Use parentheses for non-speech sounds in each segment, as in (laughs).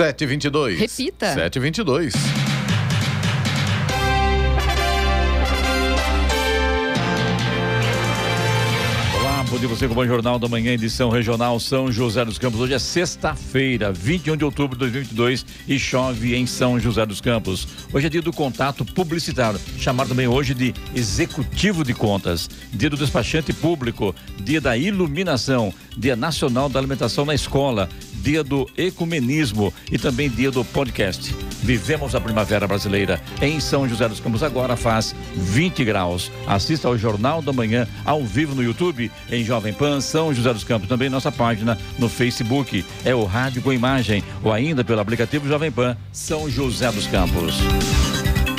722. Repita. 722. Bom dia você com o Bom Jornal da Manhã, edição regional São José dos Campos. Hoje é sexta-feira, 21 de outubro de 2022 e chove em São José dos Campos. Hoje é dia do contato publicitário, chamado também hoje de executivo de contas, dia do despachante público, dia da iluminação, dia nacional da alimentação na escola, dia do ecumenismo e também dia do podcast. Vivemos a primavera brasileira em São José dos Campos. Agora faz 20 graus. Assista ao Jornal da Manhã ao vivo no YouTube, em Jovem Pan, São José dos Campos. Também nossa página no Facebook. É o Rádio com Imagem ou ainda pelo aplicativo Jovem Pan, São José dos Campos.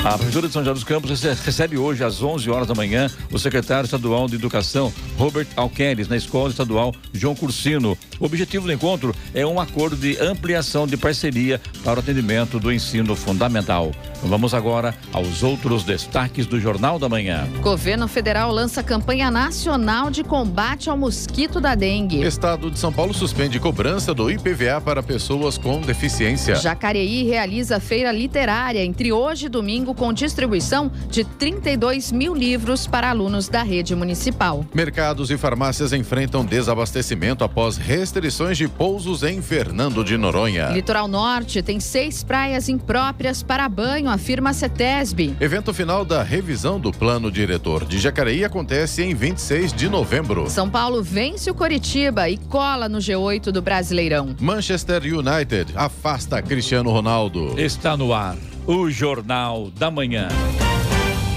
A Prefeitura de São José dos Campos recebe hoje, às 11 horas da manhã, o secretário estadual de Educação, Robert Alqueres, na Escola Estadual João Cursino. O objetivo do encontro é um acordo de ampliação de parceria para o atendimento do ensino fundamental. Vamos agora aos outros destaques do Jornal da Manhã. Governo Federal lança campanha nacional de combate ao mosquito da dengue. Estado de São Paulo suspende cobrança do IPVA para pessoas com deficiência. Jacareí realiza feira literária entre hoje e domingo com distribuição de 32 mil livros para alunos da rede municipal. Mercados e farmácias enfrentam desabastecimento após restrições de pousos em Fernando de Noronha. Litoral Norte tem seis praias impróprias para banho, afirma a CETESB. Evento final da revisão do plano diretor de Jacareí acontece em 26 de novembro. São Paulo vence o Coritiba e cola no G8 do Brasileirão. Manchester United afasta Cristiano Ronaldo. Está no ar o Jornal da Manhã.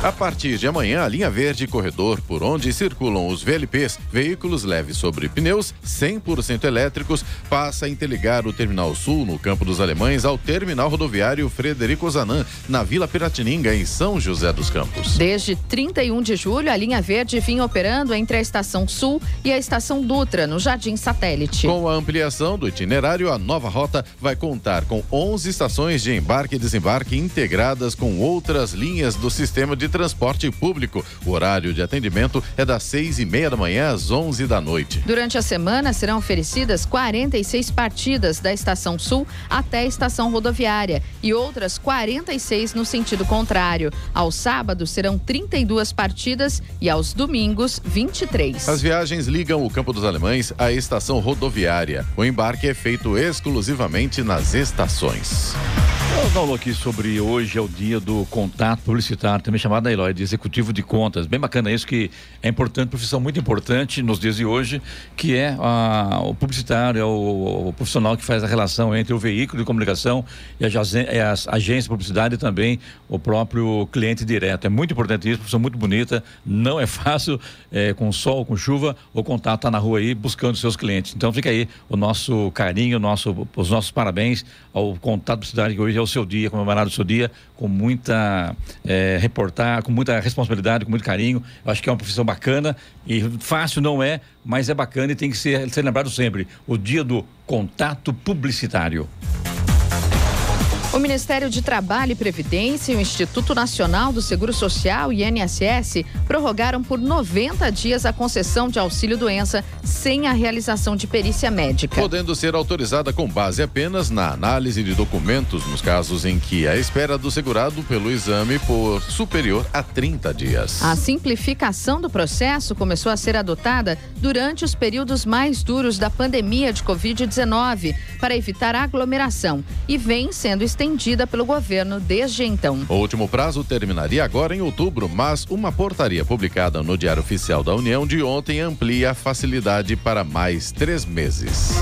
A partir de amanhã, a linha verde corredor por onde circulam os VLPs, veículos leves sobre pneus 100% elétricos, passa a interligar o Terminal Sul, no Campo dos Alemães, ao Terminal Rodoviário Frederico Zanan, na Vila Piratininga, em São José dos Campos. Desde 31 de julho, a linha verde vinha operando entre a Estação Sul e a Estação Dutra, no Jardim Satélite. Com a ampliação do itinerário, a nova rota vai contar com 11 estações de embarque e desembarque integradas com outras linhas do sistema de transporte público. O horário de atendimento é das seis e meia da manhã às 11 da noite. Durante a semana serão oferecidas 46 partidas da Estação Sul até a Estação Rodoviária e outras 46 no sentido contrário. Aos sábados serão 32 partidas e aos domingos 23. As viagens ligam o Campo dos Alemães à estação rodoviária. O embarque é feito exclusivamente nas estações. Eu falo aqui sobre hoje é o dia do contato publicitário, também chamado da Eloy, de executivo de contas. Bem bacana isso, que é importante, profissão muito importante nos dias de hoje, que é a, o publicitário, é o, o, profissional que faz a relação entre o veículo de comunicação e a, é a agência de publicidade e também o próprio cliente direto. É muito importante isso, profissão muito bonita, não é fácil, é, com sol, com chuva, o contato está na rua aí buscando seus clientes. Então fica aí o nosso carinho, nosso, os nossos parabéns ao contato publicitário que hoje é o seu dia, comemorar o seu dia com muita é, reportar, com muita responsabilidade, com muito carinho. Eu acho que é uma profissão bacana e fácil não é, mas é bacana e tem que ser, ser lembrado sempre. O dia do contato publicitário. O Ministério de Trabalho e Previdência e o Instituto Nacional do Seguro Social, INSS, prorrogaram por 90 dias a concessão de auxílio-doença sem a realização de perícia médica. Podendo ser autorizada com base apenas na análise de documentos nos casos em que a espera do segurado pelo exame for superior a 30 dias. A simplificação do processo começou a ser adotada durante os períodos mais duros da pandemia de Covid-19 para evitar aglomeração e vem sendo estendida pelo governo desde então. O último prazo terminaria agora em outubro, mas uma portaria publicada no Diário Oficial da União de ontem amplia a facilidade para mais três meses.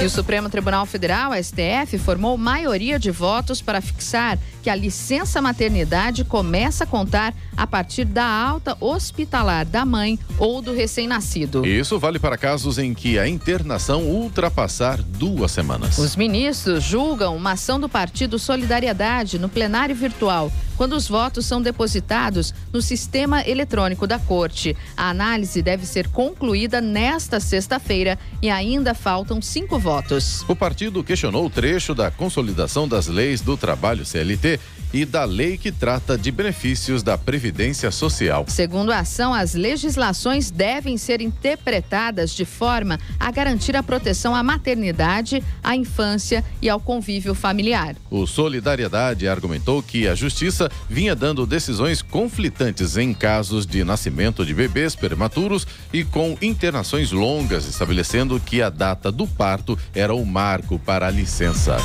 E o Supremo Tribunal Federal, STF, formou maioria de votos para fixar que a licença maternidade começa a contar a partir da alta hospitalar da mãe ou do recém-nascido. Isso vale para casos em que a internação ultrapassar duas semanas. Os ministros julgam uma ação do Partido Solidariedade no plenário virtual quando os votos são depositados no sistema eletrônico da Corte. A análise deve ser concluída nesta sexta-feira e ainda faltam cinco votos. O partido questionou o trecho da consolidação das leis do trabalho CLT e da lei que trata de benefícios da Previdência Social. Segundo a ação, as legislações devem ser interpretadas de forma a garantir a proteção à maternidade, à infância e ao convívio familiar. O Solidariedade argumentou que a Justiça vinha dando decisões conflitantes em casos de nascimento de bebês prematuros e com internações longas, estabelecendo que a data do parto era o marco para a licença.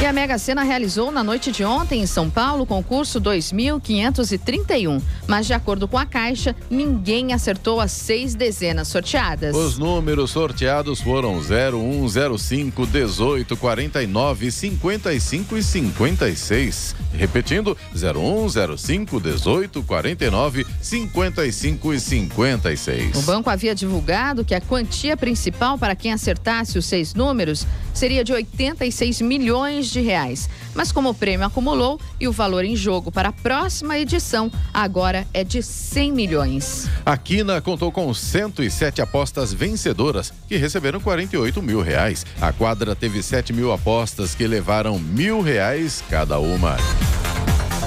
E a Mega Sena realizou na noite de ontem em São Paulo o concurso 2531. Mas, de acordo com a Caixa, ninguém acertou as seis dezenas sorteadas. Os números sorteados foram 01, 05, 18, 49, 55 e 56. Repetindo, 01, 05, 18, 49, 55 e 56. O banco havia divulgado que a quantia principal para quem acertasse os seis números seria de 86 milhões de reais. Mas como o prêmio acumulou e o valor em jogo para a próxima edição agora é de 100 milhões. A Quina contou com 107 apostas vencedoras que receberam 48 mil reais. A quadra teve 7 mil apostas que levaram mil reais cada uma.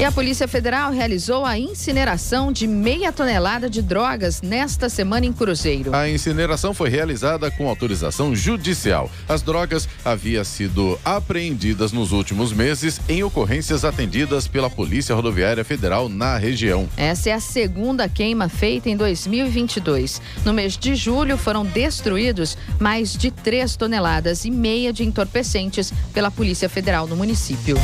E a Polícia Federal realizou a incineração de meia tonelada de drogas nesta semana em Cruzeiro. A incineração foi realizada com autorização judicial. As drogas haviam sido apreendidas nos últimos meses em ocorrências atendidas pela Polícia Rodoviária Federal na região. Essa é a segunda queima feita em 2022. No mês de julho foram destruídos mais de 3 toneladas e meia de entorpecentes pela Polícia Federal no município.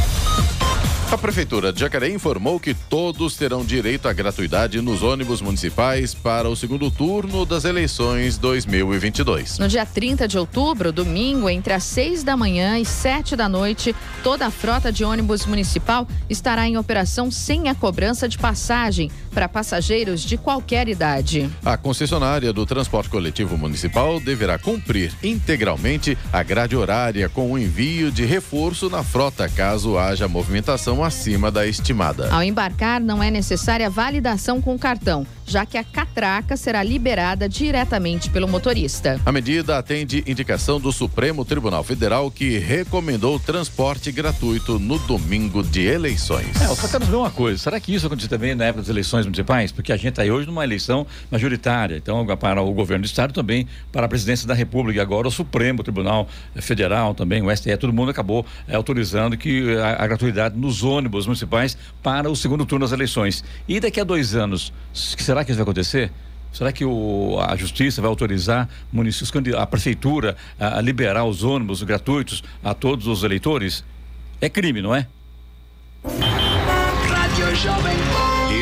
A Prefeitura de Jacareí informou que todos terão direito à gratuidade nos ônibus municipais para o segundo turno das eleições 2022. No dia 30 de outubro, domingo, entre as 6 da manhã e 7 da noite, toda a frota de ônibus municipal estará em operação sem a cobrança de passagem para passageiros de qualquer idade. A concessionária do transporte coletivo municipal deverá cumprir integralmente a grade horária com o envio de reforço na frota caso haja movimentação acima da estimada. Ao embarcar, não é necessária validação com cartão, já que a catraca será liberada diretamente pelo motorista. A medida atende indicação do Supremo Tribunal Federal que recomendou transporte gratuito no domingo de eleições. É, eu só quero ver uma coisa: será que isso aconteceu também na época das eleições municipais? Porque a gente está aí hoje numa eleição majoritária, então para o governo do Estado também, para a presidência da República, agora o Supremo Tribunal Federal também, o STE, todo mundo acabou é, autorizando que a, a gratuidade nos ônibus municipais para o segundo turno das eleições. E daqui a dois anos, será que isso vai acontecer? Será que o, a justiça vai autorizar a prefeitura a, a liberar os ônibus gratuitos a todos os eleitores? É crime, não é?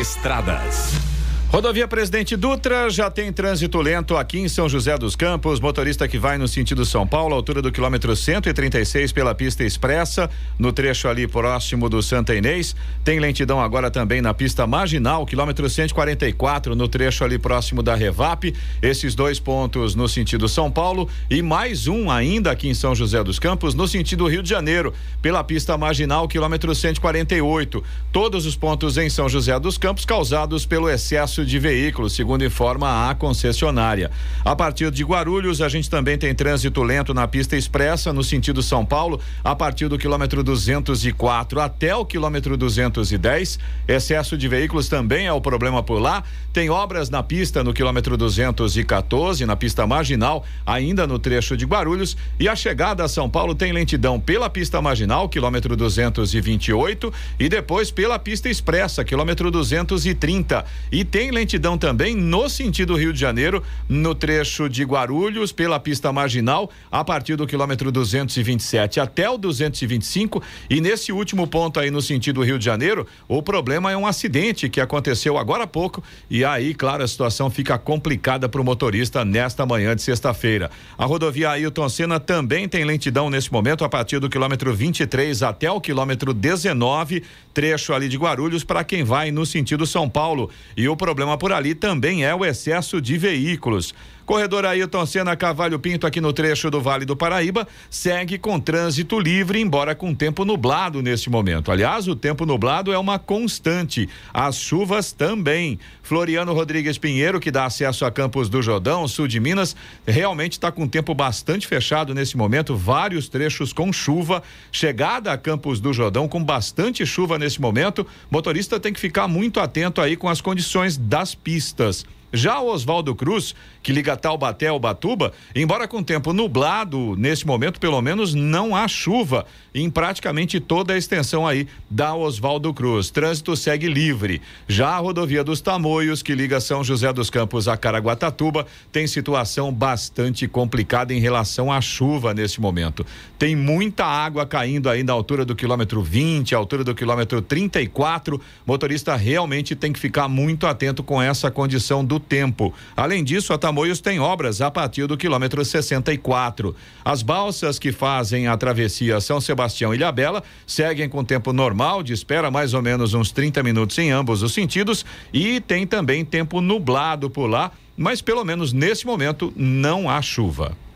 Estradas. Rodovia Presidente Dutra já tem trânsito lento aqui em São José dos Campos. Motorista que vai no sentido São Paulo, altura do quilômetro 136 pela pista expressa, no trecho ali próximo do Santa Inês. Tem lentidão agora também na pista marginal, quilômetro 144, no trecho ali próximo da Revap. Esses dois pontos no sentido São Paulo e mais um ainda aqui em São José dos Campos, no sentido Rio de Janeiro, pela pista marginal, quilômetro 148. Todos os pontos em São José dos Campos causados pelo excesso de veículos, segundo informa a concessionária. A partir de Guarulhos, a gente também tem trânsito lento na pista expressa, no sentido São Paulo, a partir do quilômetro 204 até o quilômetro 210. Excesso de veículos também é o problema por lá. Tem obras na pista no quilômetro 214, na pista marginal, ainda no trecho de Guarulhos. E a chegada a São Paulo tem lentidão pela pista marginal, quilômetro 228, e depois pela pista expressa, quilômetro 230. E tem Tem lentidão também no sentido Rio de Janeiro, no trecho de Guarulhos, pela pista marginal, a partir do quilômetro 227 até o 225. E nesse último ponto aí no sentido Rio de Janeiro, o problema é um acidente que aconteceu agora há pouco. E aí, claro, a situação fica complicada para o motorista nesta manhã de sexta-feira. A rodovia Ailton Senna também tem lentidão nesse momento, a partir do quilômetro 23 até o quilômetro 19, trecho ali de Guarulhos, para quem vai no sentido São Paulo. E o problema por ali também é o excesso de veículos. Corredor Ailton Senna Cavalho Pinto, aqui no trecho do Vale do Paraíba, segue com trânsito livre, embora com tempo nublado neste momento. Aliás, o tempo nublado é uma constante. As chuvas também. Floriano Rodrigues Pinheiro, que dá acesso a Campos do Jordão, sul de Minas, realmente está com tempo bastante fechado nesse momento. Vários trechos com chuva. Chegada a Campos do Jordão com bastante chuva nesse momento. Motorista tem que ficar muito atento aí com as condições das pistas. Já o Oswaldo Cruz, que liga Taubaté ao Batuba, embora com tempo nublado, nesse momento pelo menos não há chuva em praticamente toda a extensão aí da Oswaldo Cruz. Trânsito segue livre. Já a rodovia dos Tamoios, que liga São José dos Campos a Caraguatatuba, tem situação bastante complicada em relação à chuva nesse momento. Tem muita água caindo aí na altura do quilômetro 20, altura do quilômetro 34. Motorista realmente tem que ficar muito atento com essa condição do tempo. Além disso, a Tamoios tem obras a partir do quilômetro 64. As balsas que fazem a travessia São Sebastião e Ilhabela seguem com tempo normal de espera mais ou menos uns 30 minutos em ambos os sentidos e tem também tempo nublado por lá, mas pelo menos nesse momento não há chuva.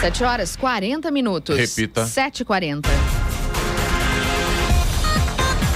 7 horas 40 minutos. Repita. 7h40.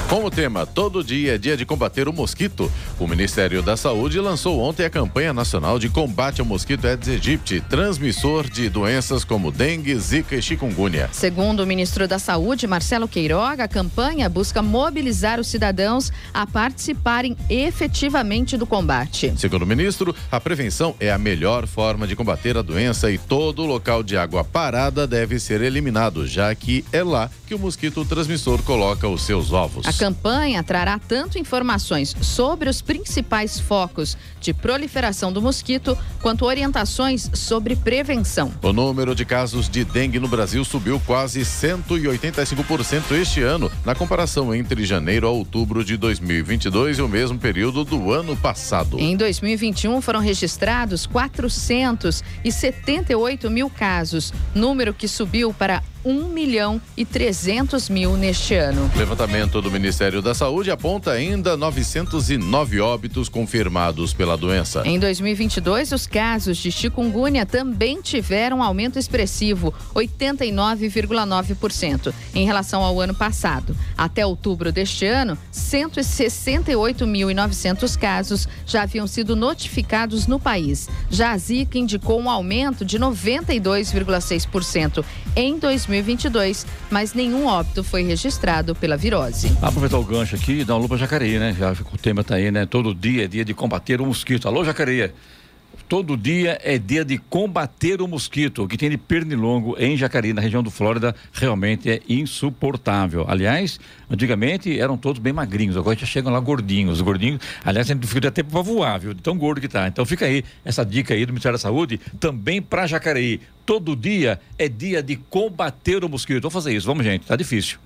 Com o tema Todo Dia é Dia de Combater o Mosquito, o Ministério da Saúde lançou ontem a campanha nacional de combate ao mosquito Aedes aegypti, transmissor de doenças como dengue, zika e chikungunya. Segundo o ministro da Saúde, Marcelo Queiroga, a campanha busca mobilizar os cidadãos a participarem efetivamente do combate. Segundo o ministro, a prevenção é a melhor forma de combater a doença e todo local de água parada deve ser eliminado, já que é lá que o mosquito transmissor coloca os seus ovos. A campanha trará tanto informações sobre os principais focos de proliferação do mosquito, quanto orientações sobre prevenção. O número de casos de dengue no Brasil subiu quase 185% este ano, na comparação entre janeiro a outubro de 2022 e o mesmo período do ano passado. Em 2021 foram registrados 478 mil casos, número que subiu para 1 milhão e 300 mil neste ano. Levantamento do Ministério da Saúde aponta ainda 909 óbitos confirmados pela doença. Em 2022, os casos de chikungunya também tiveram um aumento expressivo, 89,9%, em relação ao ano passado. Até outubro deste ano, 168.900 casos já haviam sido notificados no país. Já a Zika indicou um aumento de 92,6% em 2022, mas nenhum óbito foi registrado pela virose. Aproveitar o gancho aqui e dar uma lupa Jacareí, né? Já o tema tá aí, né? Todo dia é dia de combater o mosquito. Alô, Jacareí. Todo dia é dia de combater o mosquito. O que tem de pernilongo em Jacareí, na região do Flórida, realmente é insuportável. Aliás, antigamente eram todos bem magrinhos, agora já chegam lá gordinhos. Os gordinhos, aliás, gente fica até para voar, viu? De tão gordo que tá. Então fica aí essa dica aí do Ministério da Saúde, também para Jacareí. Todo dia é dia de combater o mosquito. Vamos fazer isso, vamos, gente. Tá difícil.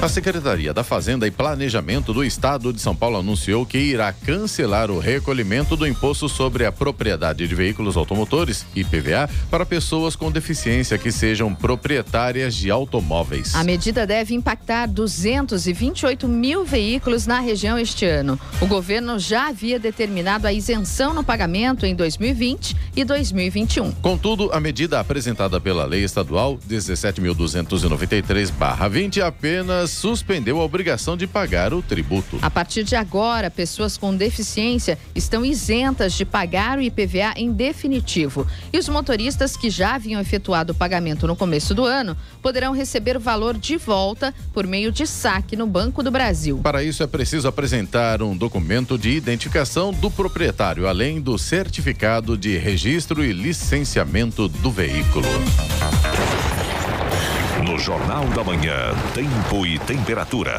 A Secretaria da Fazenda e Planejamento do Estado de São Paulo anunciou que irá cancelar o recolhimento do imposto sobre a propriedade de veículos automotores, IPVA, para pessoas com deficiência que sejam proprietárias de automóveis. A medida deve impactar 228 mil veículos na região este ano. O governo já havia determinado a isenção no pagamento em 2020 e 2021. Contudo, a medida apresentada pela Lei Estadual 17.293-20 apenas Minas suspendeu a obrigação de pagar o tributo. A partir de agora, pessoas com deficiência estão isentas de pagar o IPVA em definitivo. E os motoristas que já haviam efetuado o pagamento no começo do ano poderão receber o valor de volta por meio de saque no Banco do Brasil. Para isso é preciso apresentar um documento de identificação do proprietário, além do certificado de registro e licenciamento do veículo. No Jornal da Manhã, tempo e temperatura.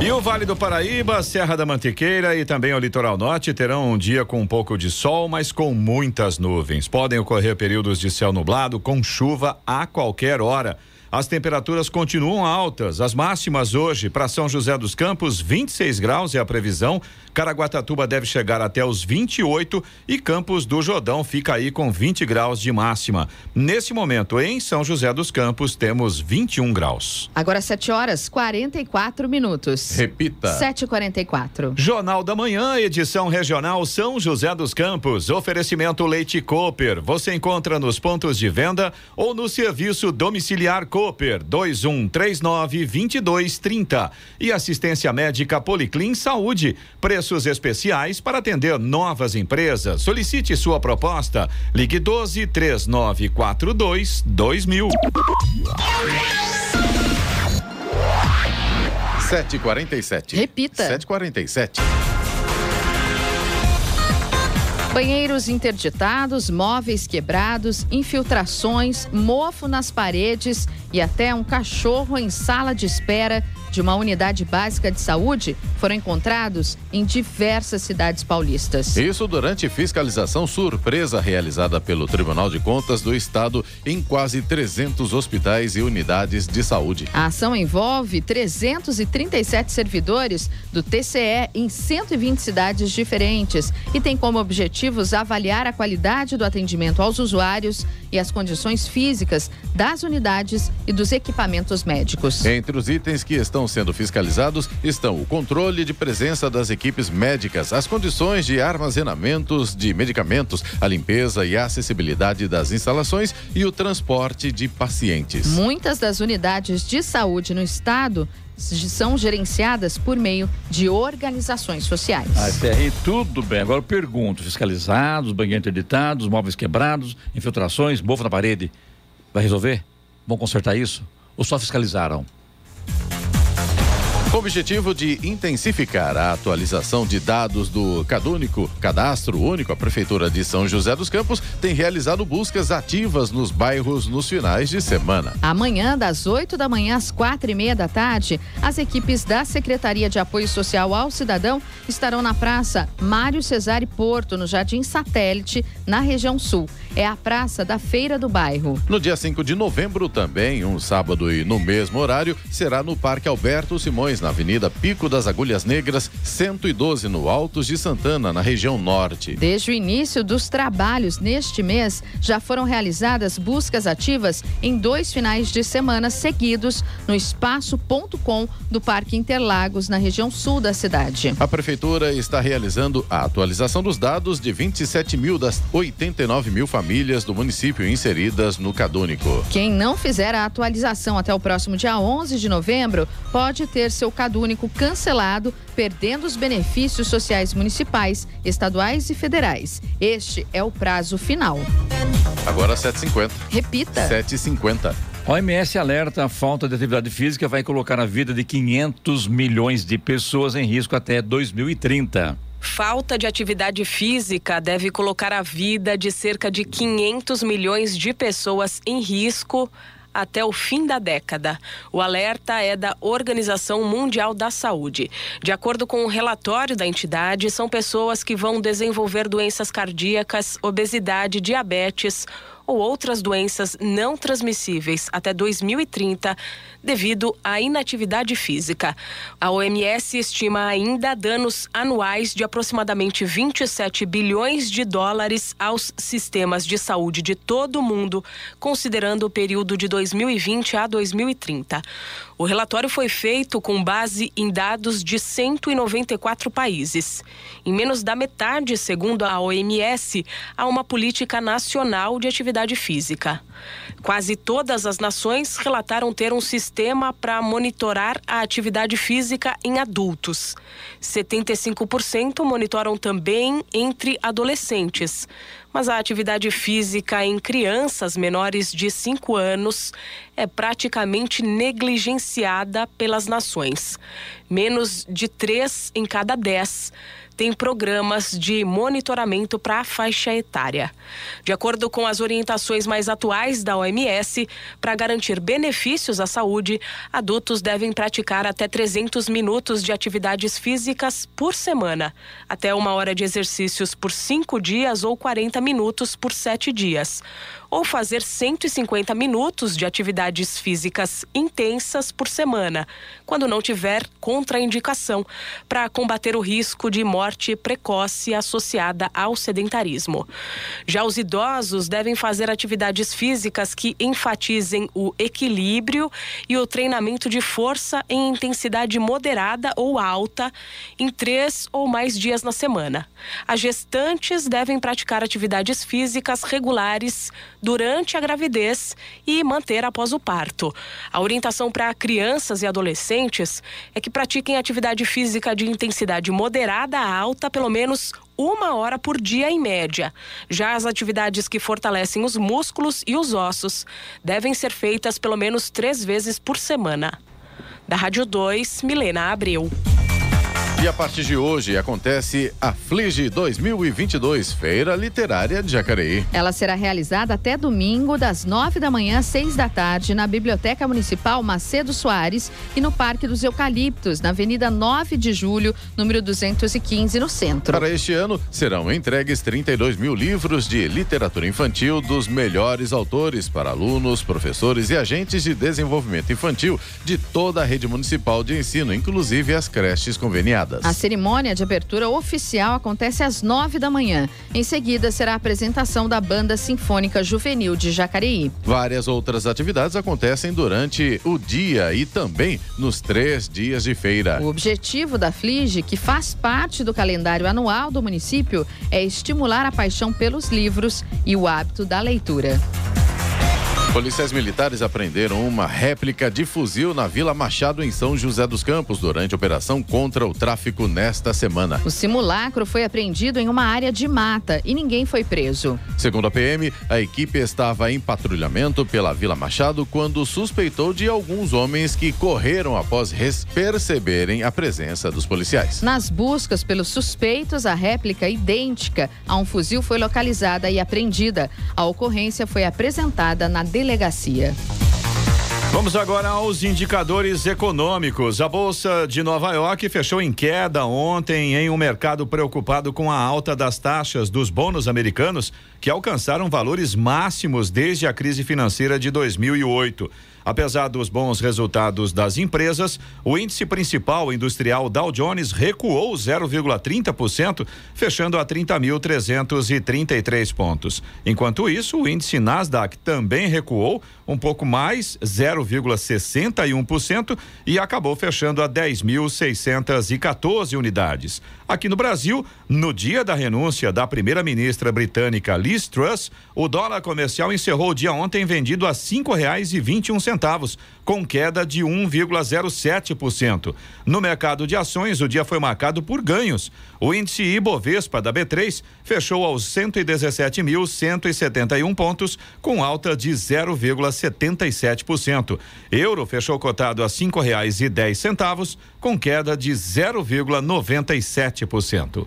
E o Vale do Paraíba, Serra da Mantiqueira e também o Litoral Norte terão um dia com um pouco de sol, mas com muitas nuvens. Podem ocorrer períodos de céu nublado com chuva a qualquer hora. As temperaturas continuam altas. As máximas hoje para São José dos Campos, 26 graus é a previsão. Caraguatatuba deve chegar até os 28 e Campos do Jordão fica aí com 20 graus de máxima. Nesse momento, em São José dos Campos, temos 21 graus. Agora 7 horas 44 minutos. Repita. 7h44. Jornal da Manhã, edição regional São José dos Campos. Oferecimento Leite Cooper. Você encontra nos pontos de venda ou no serviço domiciliar Cooper 2139 2230. E assistência médica Policlin Saúde. Preço preços especiais para atender novas empresas. Solicite sua proposta. Ligue 12 3942 2000. 7h47. Repita. 7h47. Banheiros interditados, móveis quebrados, infiltrações, mofo nas paredes e até um cachorro em sala de espera de uma unidade básica de saúde foram encontrados em diversas cidades paulistas. Isso durante fiscalização surpresa realizada pelo Tribunal de Contas do Estado em quase 300 hospitais e unidades de saúde. A ação envolve 337 servidores do TCE em 120 cidades diferentes e tem como objetivos avaliar a qualidade do atendimento aos usuários e as condições físicas das unidades e dos equipamentos médicos. Entre os itens que estão sendo fiscalizados estão o controle de presença das equipes médicas, as condições de armazenamentos de medicamentos, a limpeza e a acessibilidade das instalações e o transporte de pacientes. Muitas das unidades de saúde no estado são gerenciadas por meio de organizações sociais. Até aí tudo bem. Agora eu pergunto: fiscalizados, banheiros interditados, móveis quebrados, infiltrações, mofo na parede. Vai resolver? Vão consertar isso? Ou só fiscalizaram? Com o objetivo de intensificar a atualização de dados do Cadúnico, Cadastro Único, a Prefeitura de São José dos Campos tem realizado buscas ativas nos bairros nos finais de semana. Amanhã, das 8 da manhã às quatro e meia da tarde, as equipes da Secretaria de Apoio Social ao Cidadão estarão na Praça Mário Cesare Porto, no Jardim Satélite, na região sul. É a praça da Feira do Bairro. No dia 5 de novembro, também, um sábado e no mesmo horário, será no Parque Alberto Simões, na Avenida Pico das Agulhas Negras, 112, no Altos de Santana, na região norte. Desde o início dos trabalhos neste mês, já foram realizadas buscas ativas em dois finais de semana seguidos no Espaço Ponto Com do Parque Interlagos, na região sul da cidade. A Prefeitura está realizando a atualização dos dados de 27 mil das 89 mil famílias do município inseridas no Cadúnico. Quem não fizer a atualização até o próximo dia 11 de novembro pode ter seu cadúnico cancelado, perdendo os benefícios sociais municipais, estaduais e federais. Este é o prazo final. Agora 7h50. Repita. 7h50. OMS alerta a falta de atividade física vai colocar a vida de 500 milhões de pessoas em risco até 2030. Falta de atividade física deve colocar a vida de cerca de 500 milhões de pessoas em risco até o fim da década. O alerta é da Organização Mundial da Saúde. De acordo com o um relatório da entidade, são pessoas que vão desenvolver doenças cardíacas, obesidade, diabetes ou outras doenças não transmissíveis até 2030 devido à inatividade física. A OMS estima ainda danos anuais de aproximadamente 27 bilhões de dólares aos sistemas de saúde de todo o mundo, considerando o período de 2020 a 2030. O relatório foi feito com base em dados de 194 países. Em menos da metade, segundo a OMS, há uma política nacional de atividade atividade física. Quase todas as nações relataram ter um sistema para monitorar a atividade física em adultos. 75% monitoram também entre adolescentes. Mas a atividade física em crianças menores de 5 anos é praticamente negligenciada pelas nações. Menos de 3 em cada 10 tem programas de monitoramento para a faixa etária. De acordo com as orientações mais atuais da OMS, para garantir benefícios à saúde, adultos devem praticar até 300 minutos de atividades físicas por semana, até uma hora de exercícios por cinco dias ou 40 minutos por sete dias ou fazer 150 minutos de atividades físicas intensas por semana, quando não tiver contraindicação, para combater o risco de morte precoce associada ao sedentarismo. Já os idosos devem fazer atividades físicas que enfatizem o equilíbrio e o treinamento de força em intensidade moderada ou alta em três ou mais dias na semana. As gestantes devem praticar atividades físicas regulares durante a gravidez e manter após o parto. A orientação para crianças e adolescentes é que pratiquem atividade física de intensidade moderada a alta pelo menos uma hora por dia em média. Já as atividades que fortalecem os músculos e os ossos devem ser feitas pelo menos três vezes por semana. Da Rádio 2, Milena Abreu. E a partir de hoje acontece a Flige 2022, Feira Literária de Jacareí. Ela será realizada até domingo, das nove da manhã às seis da tarde, na Biblioteca Municipal Macedo Soares e no Parque dos Eucaliptos, na Avenida 9 de Julho, número 215, no centro. Para este ano, serão entregues 32 mil livros de literatura infantil dos melhores autores para alunos, professores e agentes de desenvolvimento infantil de toda a rede municipal de ensino, inclusive as creches conveniadas. A cerimônia de abertura oficial acontece às nove da manhã. Em seguida, será a apresentação da Banda Sinfônica Juvenil de Jacareí. Várias outras atividades acontecem durante o dia e também nos três dias de feira. O objetivo da FLIGE, que faz parte do calendário anual do município, é estimular a paixão pelos livros e o hábito da leitura. Policiais militares apreenderam uma réplica de fuzil na Vila Machado, em São José dos Campos, durante a operação contra o tráfico nesta semana. O simulacro foi apreendido em uma área de mata e ninguém foi preso. Segundo a PM, a equipe estava em patrulhamento pela Vila Machado quando suspeitou de alguns homens que correram após perceberem a presença dos policiais. Nas buscas pelos suspeitos, a réplica idêntica a um fuzil foi localizada e apreendida. A ocorrência foi apresentada na delegacia delegacia. Vamos agora aos indicadores econômicos. A Bolsa de Nova York fechou em queda ontem em um mercado preocupado com a alta das taxas dos bônus americanos, que alcançaram valores máximos desde a crise financeira de 2008. Apesar dos bons resultados das empresas, o índice principal industrial Dow Jones recuou 0,30%, fechando a 30.333 pontos. Enquanto isso, o índice Nasdaq também recuou um pouco mais, 0,61%, e acabou fechando a 10.614 unidades. Aqui no Brasil, no dia da renúncia da primeira-ministra britânica Liz Truss, o dólar comercial encerrou o dia ontem vendido a R$ 5,21 centavos, com queda de 1,07%. No mercado de ações, o dia foi marcado por ganhos. O índice Ibovespa da B3 fechou aos 117.171 pontos, com alta de 0,77%. Euro fechou cotado a cinco reais e dez centavos, com queda de 0,97%.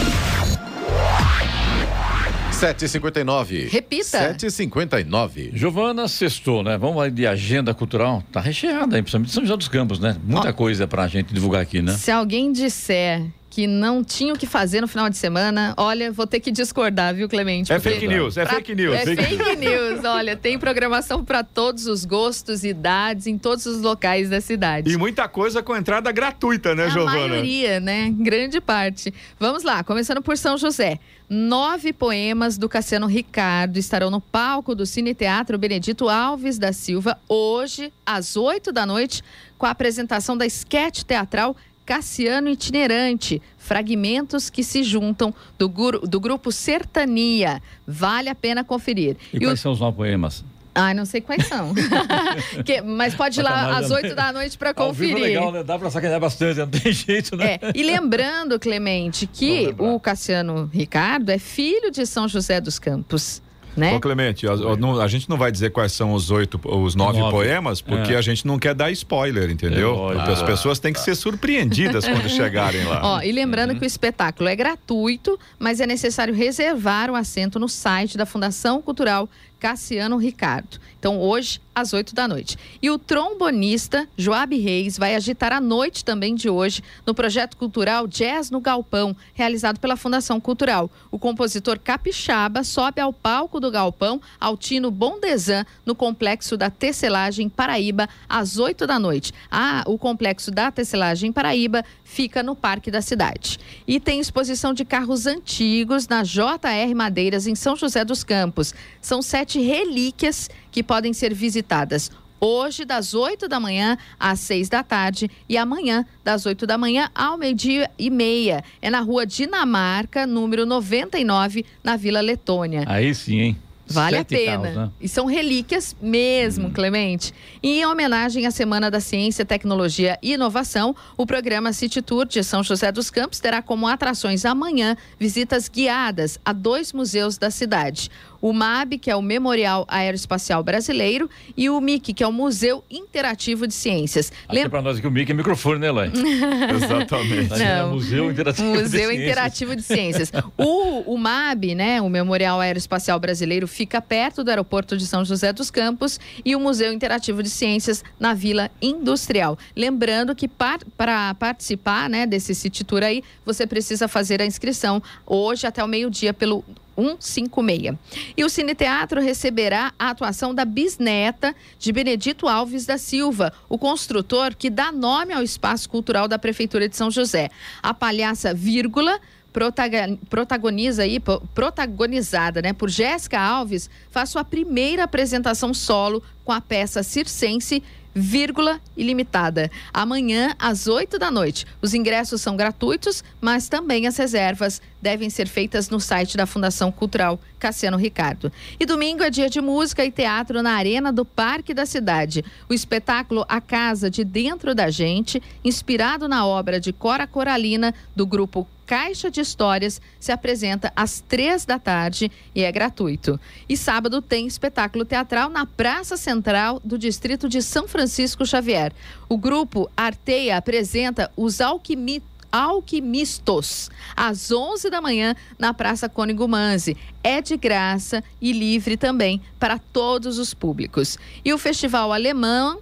7h59. Repita. 7h59. Giovana Sextou, né? Vamos lá de agenda cultural. Tá recheada aí, principalmente São José dos Campos, né? Muita Ó. coisa pra gente divulgar aqui, né? Se alguém disser que não tinha o que fazer no final de semana, olha, vou ter que discordar, viu, Clemente? É fake news, é pra... fake news. É fake, fake news, olha, tem programação para todos os gostos, idades, em todos os locais da cidade. E muita coisa com entrada gratuita, né, A Giovana? A maioria, né? Grande parte. Vamos lá, começando por São José. Nove poemas do Cassiano Ricardo estarão no palco do Cine Teatro Benedito Alves da Silva, hoje, às oito da noite, com a apresentação da esquete teatral Cassiano Itinerante, fragmentos que se juntam do, do grupo Sertania. Vale a pena conferir. E, e quais o... são os nove poemas? Ai, não sei quais são. (laughs) que, mas pode ir lá às 8 da noite para conferir. Ao é legal, né? Dá para sacanear bastante, não tem (laughs) jeito, né? É. E lembrando, Clemente, que o Cassiano Ricardo é filho de São José dos Campos. Né? Ô Clemente, a, a, a, gente não vai dizer quais são os oito, os nove, nove. poemas, porque é. a gente não quer dar spoiler, entendeu? É, As pessoas têm que ser surpreendidas quando (laughs) chegarem lá. Ó, e lembrando uhum. que o espetáculo é gratuito, mas é necessário reservar o assento no site da Fundação Cultural Cassiano Ricardo. Então, hoje, às 8 da noite. E o trombonista Joab Reis vai agitar a noite também de hoje no projeto cultural Jazz no Galpão, realizado pela Fundação Cultural. O compositor capixaba sobe ao palco do Galpão Altino Bondesan no complexo da Tecelagem Paraíba às 8 da noite. Ah, o complexo da Tecelagem Paraíba fica no Parque da Cidade. E tem exposição de carros antigos na JR Madeiras em São José dos Campos. São sete relíquias que podem ser visitadas hoje das 8 da manhã às 6 da tarde e amanhã das 8 da manhã ao meio-dia e meia. É na rua Dinamarca, número 99, na Vila Letônia. Aí sim, hein? Vale a pena. Caos, né? E são relíquias mesmo, hum. Clemente. E em homenagem à Semana da Ciência, Tecnologia e Inovação, o programa City Tour de São José dos Campos terá como atrações amanhã visitas guiadas a dois museus da cidade o MAB, que é o Memorial Aeroespacial Brasileiro, e o MIC, que é o Museu Interativo de Ciências. Lembra para nós que o MIC é microfone, né, Lai? (laughs) Exatamente. Não, é Museu Interativo Museu de Interativo de Ciências. o, o MAB, né, o Memorial Aeroespacial Brasileiro, fica perto do aeroporto de São José dos Campos e o Museu Interativo de Ciências na Vila Industrial. Lembrando que para par, participar né, desse City Tour aí, você precisa fazer a inscrição hoje até o meio-dia pelo 156. E o Cine Teatro receberá a atuação da bisneta de Benedito Alves da Silva, o construtor que dá nome ao espaço cultural da Prefeitura de São José. A palhaça Vírgula protagoniza aí, protagonizada né, por Jéssica Alves, faz sua primeira apresentação solo com a peça circense vírgula ilimitada. Amanhã, às 8 da noite. Os ingressos são gratuitos, mas também as reservas devem ser feitas no site da Fundação Cultural Cassiano Ricardo. E domingo é dia de música e teatro na Arena do Parque da Cidade. O espetáculo A Casa de Dentro da Gente, inspirado na obra de Cora Coralina, do grupo Caixa de Histórias se apresenta às três da tarde e é gratuito. E sábado tem espetáculo teatral na Praça Central do Distrito de São Francisco Xavier. O grupo Arteia apresenta os alquimistas Alquimistos, às 11 da manhã, na Praça Cônigo Manzi. É de graça e livre também para todos os públicos. E o Festival Alemão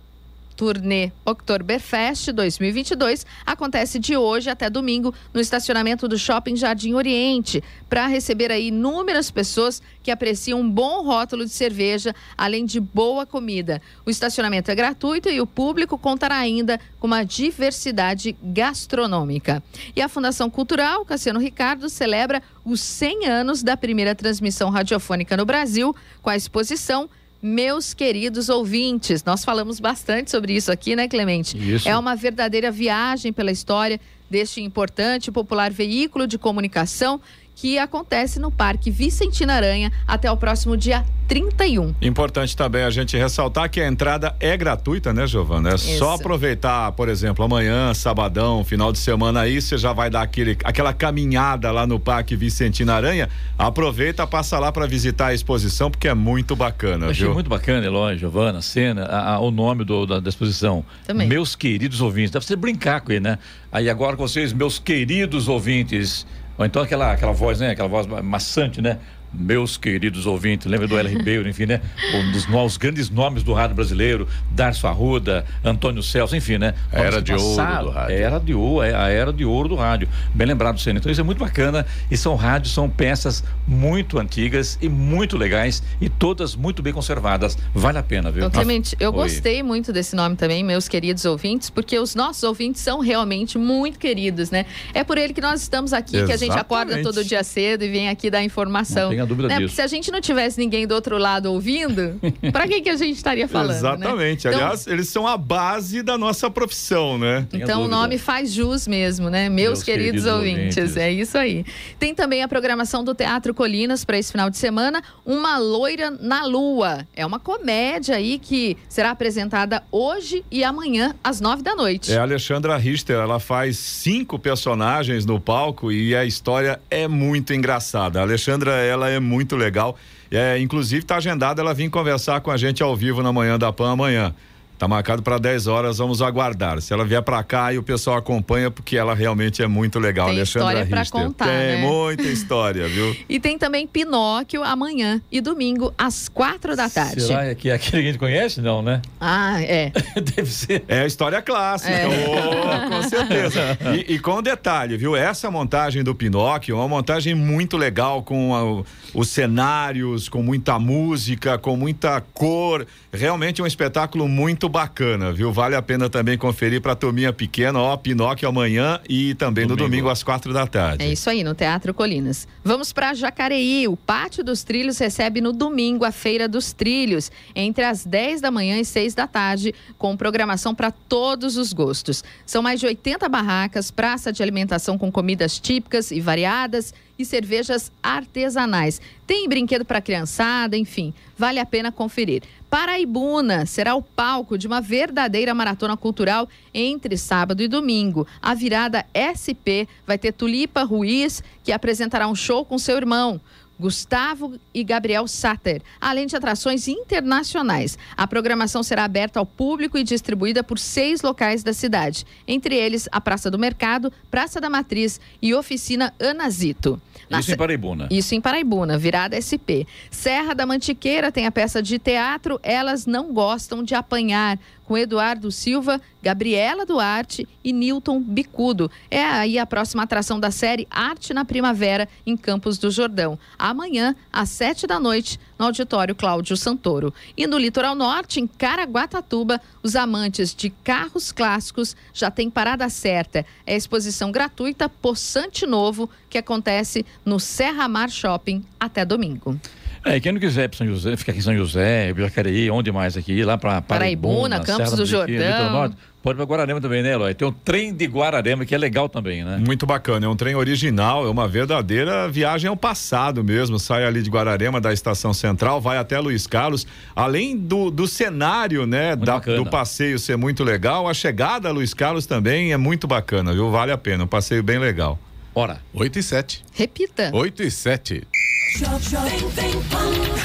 turnê Oktoberfest 2022 acontece de hoje até domingo no estacionamento do Shopping Jardim Oriente, para receber aí inúmeras pessoas que apreciam um bom rótulo de cerveja, além de boa comida. O estacionamento é gratuito e o público contará ainda com uma diversidade gastronômica. E a Fundação Cultural Cassiano Ricardo celebra os 100 anos da primeira transmissão radiofônica no Brasil, com a exposição meus queridos ouvintes. Nós falamos bastante sobre isso aqui, né, Clemente? Isso. É uma verdadeira viagem pela história deste importante e popular veículo de comunicação que acontece no Parque Vicentina Aranha até o próximo dia 31. Importante também a gente ressaltar que a entrada é gratuita, né, Giovana? É Isso. só aproveitar, por exemplo, amanhã, sabadão, final de semana aí, você já vai dar aquele, aquela caminhada lá no Parque Vicentina Aranha. Aproveita, passa lá para visitar a exposição, porque é muito bacana, Eu achei viu? muito bacana, Eloy, Giovana, cena, a, a, o nome do, da, da, exposição. Também. Meus queridos ouvintes. Deve ser brincar com ele, né? Aí agora com vocês, meus queridos ouvintes. Ou então aquela, aquela voz, né? Aquela voz maçante, né? Meus queridos ouvintes, lembra do L. Ribeiro, (laughs) enfim, né? Um dos os grandes nomes do rádio brasileiro, Darcio Arruda, Antônio Celso, enfim, né? A era de ouro do rádio. Era de ouro, é a era de ouro do rádio. Bem lembrado, Senna. Então isso é muito bacana e são rádios, são peças muito antigas e muito legais e todas muito bem conservadas. Vale a pena, viu? Então, Clemente, eu Oi. gostei muito desse nome também, meus queridos ouvintes, porque os nossos ouvintes são realmente muito queridos, né? É por ele que nós estamos aqui, Exatamente. que a gente acorda todo dia cedo e vem aqui dar informação. Tenha dúvida né? disso. Porque se a gente não tivesse ninguém do outro lado ouvindo, (laughs) para que, que a gente estaria falando? Né? Exatamente. Né? Aliás, então, eles são a base da nossa profissão, né? Então o nome faz jus mesmo, né? Meus, Meus queridos, queridos ouvintes. ouvintes. É isso aí. Tem também a programação do Teatro Colinas para esse final de semana, Uma Loira na Lua. É uma comédia aí que será apresentada hoje e amanhã, às nove da noite. É a Alexandra Richter, ela faz cinco personagens no palco e a história é muito engraçada. A Alexandra, ela é muito legal. É, inclusive, está agendada ela vir conversar com a gente ao vivo na manhã da PAN amanhã. Tá marcado para 10 horas, vamos aguardar. Se ela vier para cá e o pessoal acompanha, porque ela realmente é muito legal. Tem Alexandra história para contar, Tem né? muita história, viu? (laughs) e tem também Pinóquio amanhã e domingo às quatro da tarde. Será que é aquele que a gente conhece? Não, né? Ah, é. (laughs) Deve ser. É a história clássica, é. oh, com certeza. E, e, com detalhe, viu? Essa montagem do Pinóquio é uma montagem muito legal, com a, os cenários, com muita música, com muita cor. Realmente é um espetáculo muito bacana, viu? Vale a pena também conferir para a turminha pequena, ó, Pinóquio amanhã e também domingo. no domingo às quatro da tarde. É isso aí, no Teatro Colinas. Vamos para Jacareí. O Pátio dos Trilhos recebe no domingo a Feira dos Trilhos, entre as 10 da manhã e 6 da tarde, com programação para todos os gostos. São mais de 80 barracas, praça de alimentação com comidas típicas e variadas e cervejas artesanais. Tem brinquedo para criançada, enfim, vale a pena conferir. Paraibuna será o palco de uma verdadeira maratona cultural entre sábado e domingo. A virada SP vai ter Tulipa Ruiz, que apresentará um show com seu irmão. Gustavo e Gabriel Satter, além de atrações internacionais. A programação será aberta ao público e distribuída por seis locais da cidade, entre eles a Praça do Mercado, Praça da Matriz e Oficina Anazito. Na Isso em Paraibuna. Isso em Paraibuna, virada SP. Serra da Mantiqueira tem a peça de teatro Elas Não Gostam de Apanhar, com Eduardo Silva, Gabriela Duarte e Newton Bicudo. É aí a próxima atração da série Arte na Primavera, em Campos do Jordão. Amanhã, às sete da noite, no auditório Cláudio Santoro. E no litoral norte, em Caraguatatuba, os amantes de carros clássicos já têm parada certa. É a exposição gratuita Poçante Novo, que acontece no Serra Mar Shopping até domingo. É, e quem não quiser ir para São José, fica aqui em São José, Jacareí, onde mais aqui, ir lá para Paraibuna, Paraibuna Campos do Jordão. Pode ir para Guararema também, né, Eloy? Tem um trem de Guararema que é legal também, né? Muito bacana, é um trem original, é uma verdadeira viagem ao passado mesmo. Sai ali de Guararema, da estação central, vai até Luiz Carlos. Além do, do cenário, né, da, do passeio ser muito legal, a chegada a Luiz Carlos também é muito bacana, viu? Vale a pena, um passeio bem legal. Hora. 8 e 7. Repita. 8 e 7.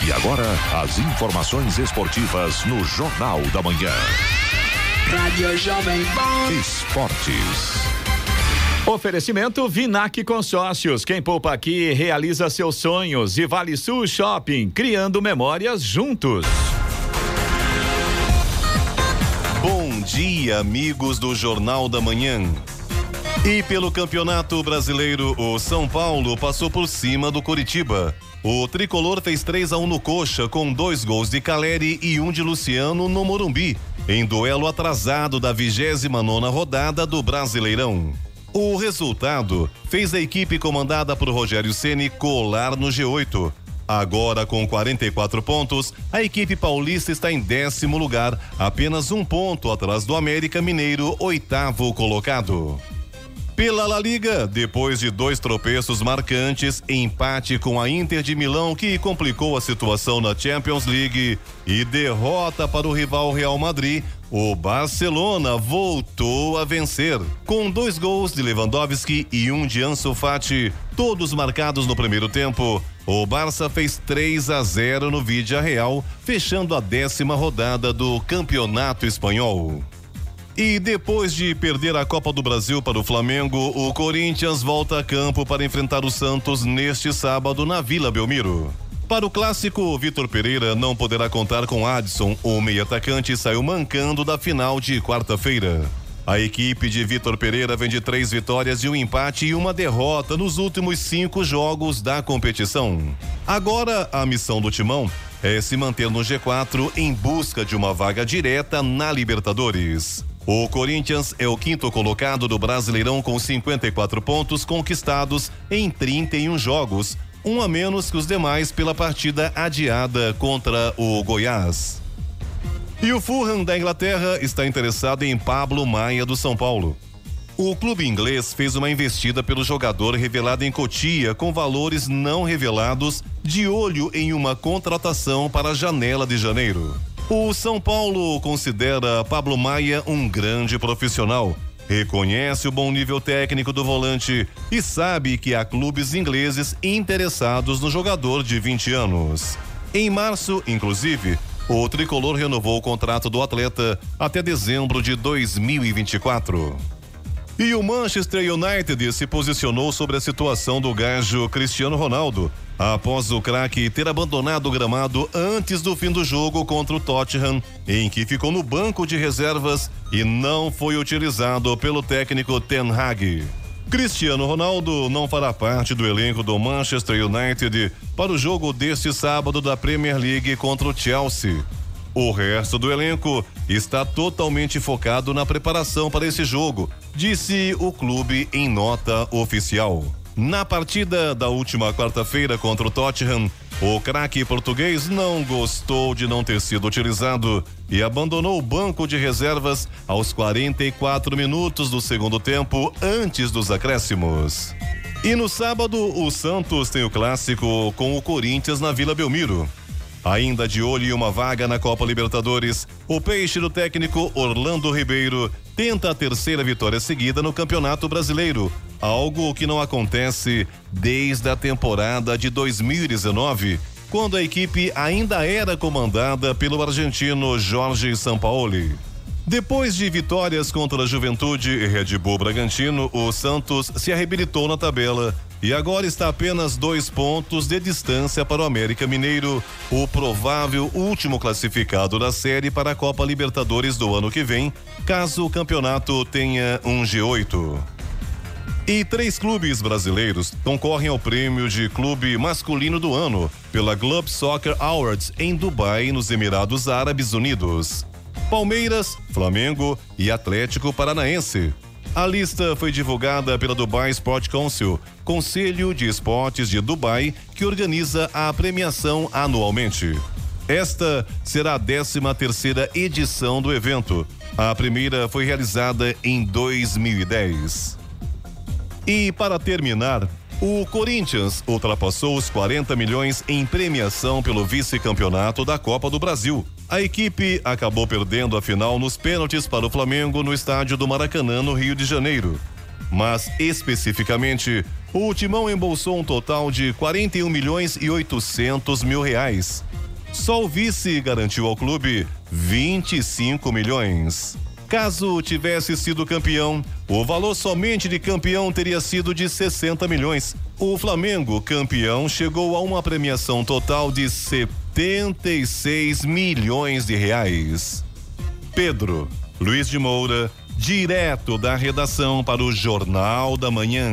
E agora, as informações esportivas no Jornal da Manhã. Rádio Jovem Pan. Esportes. Oferecimento Vinac Consórcios. Quem poupa aqui realiza seus sonhos. E Vale Sul Shopping, criando memórias juntos. Bom dia, amigos do Jornal da Manhã. E pelo Campeonato Brasileiro, o São Paulo passou por cima do Curitiba. O tricolor fez 3 a 1 no Coxa, com dois gols de Caleri e um de Luciano no Morumbi, em duelo atrasado da 29 rodada do Brasileirão. O resultado fez a equipe comandada por Rogério Ceni colar no G8. Agora com 44 pontos, a equipe paulista está em décimo lugar, apenas um ponto atrás do América Mineiro, oitavo colocado. Pela La Liga, depois de dois tropeços marcantes, empate com a Inter de Milão que complicou a situação na Champions League e derrota para o rival Real Madrid, o Barcelona voltou a vencer, com dois gols de Lewandowski e um de Ansu Fati, todos marcados no primeiro tempo. O Barça fez 3 a 0 no Vídea Real, fechando a décima rodada do Campeonato Espanhol. E depois de perder a Copa do Brasil para o Flamengo, o Corinthians volta a campo para enfrentar o Santos neste sábado na Vila Belmiro. Para o clássico, Vitor Pereira não poderá contar com Adson. O meio-atacante saiu mancando da final de quarta-feira. A equipe de Vitor Pereira vem de três vitórias e um empate e uma derrota nos últimos cinco jogos da competição. Agora, a missão do Timão é se manter no G4 em busca de uma vaga direta na Libertadores. O Corinthians é o quinto colocado do Brasileirão com 54 pontos conquistados em 31 jogos, um a menos que os demais pela partida adiada contra o Goiás. E o Fulham da Inglaterra está interessado em Pablo Maia do São Paulo. O clube inglês fez uma investida pelo jogador revelado em Cotia com valores não revelados, de olho em uma contratação para a janela de janeiro. O São Paulo considera Pablo Maia um grande profissional. Reconhece o bom nível técnico do volante e sabe que há clubes ingleses interessados no jogador de 20 anos. Em março, inclusive, o tricolor renovou o contrato do atleta até dezembro de 2024. E o Manchester United se posicionou sobre a situação do gajo Cristiano Ronaldo, após o craque ter abandonado o gramado antes do fim do jogo contra o Tottenham, em que ficou no banco de reservas e não foi utilizado pelo técnico Ten Hag. Cristiano Ronaldo não fará parte do elenco do Manchester United para o jogo deste sábado da Premier League contra o Chelsea. O resto do elenco está totalmente focado na preparação para esse jogo, disse o clube em nota oficial. Na partida da última quarta-feira contra o Tottenham, o craque português não gostou de não ter sido utilizado e abandonou o banco de reservas aos 44 minutos do segundo tempo, antes dos acréscimos. E no sábado, o Santos tem o clássico com o Corinthians na Vila Belmiro. Ainda de olho em uma vaga na Copa Libertadores, o peixe do técnico Orlando Ribeiro tenta a terceira vitória seguida no Campeonato Brasileiro, algo que não acontece desde a temporada de 2019, quando a equipe ainda era comandada pelo argentino Jorge Sampaoli. Depois de vitórias contra a Juventude e Red Bull Bragantino, o Santos se reabilitou na tabela e agora está apenas dois pontos de distância para o América Mineiro, o provável último classificado da série para a Copa Libertadores do ano que vem, caso o campeonato tenha um G8. E três clubes brasileiros concorrem ao prêmio de clube masculino do ano pela Club Soccer Awards em Dubai, nos Emirados Árabes Unidos. Palmeiras, Flamengo e Atlético Paranaense. A lista foi divulgada pela Dubai Sport Council, Conselho de Esportes de Dubai, que organiza a premiação anualmente. Esta será a 13 terceira edição do evento. A primeira foi realizada em 2010. E para terminar, o Corinthians ultrapassou os 40 milhões em premiação pelo vice-campeonato da Copa do Brasil. A equipe acabou perdendo a final nos pênaltis para o Flamengo no estádio do Maracanã, no Rio de Janeiro. Mas, especificamente, o Timão embolsou um total de 41 milhões e 800 mil reais. Só o vice garantiu ao clube 25 milhões. Caso tivesse sido campeão, o valor somente de campeão teria sido de 60 milhões. O Flamengo, campeão, chegou a uma premiação total de 76 milhões de reais. Pedro Luiz de Moura, direto da redação para o Jornal da Manhã.